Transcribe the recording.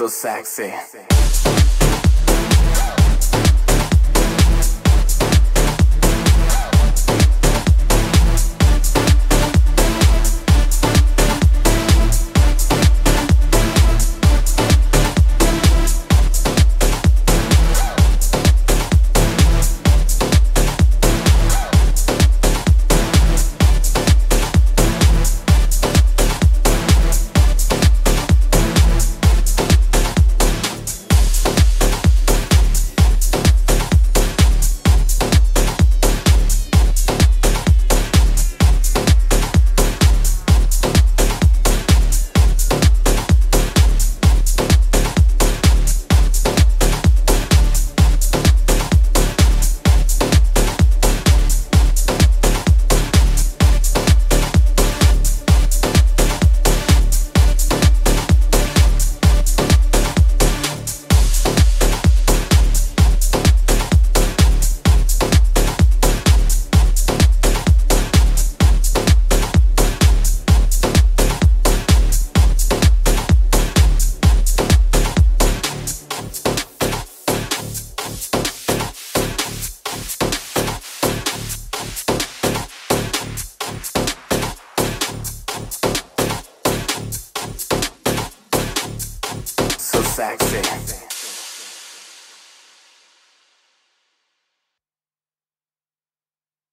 so sexy. Sexy.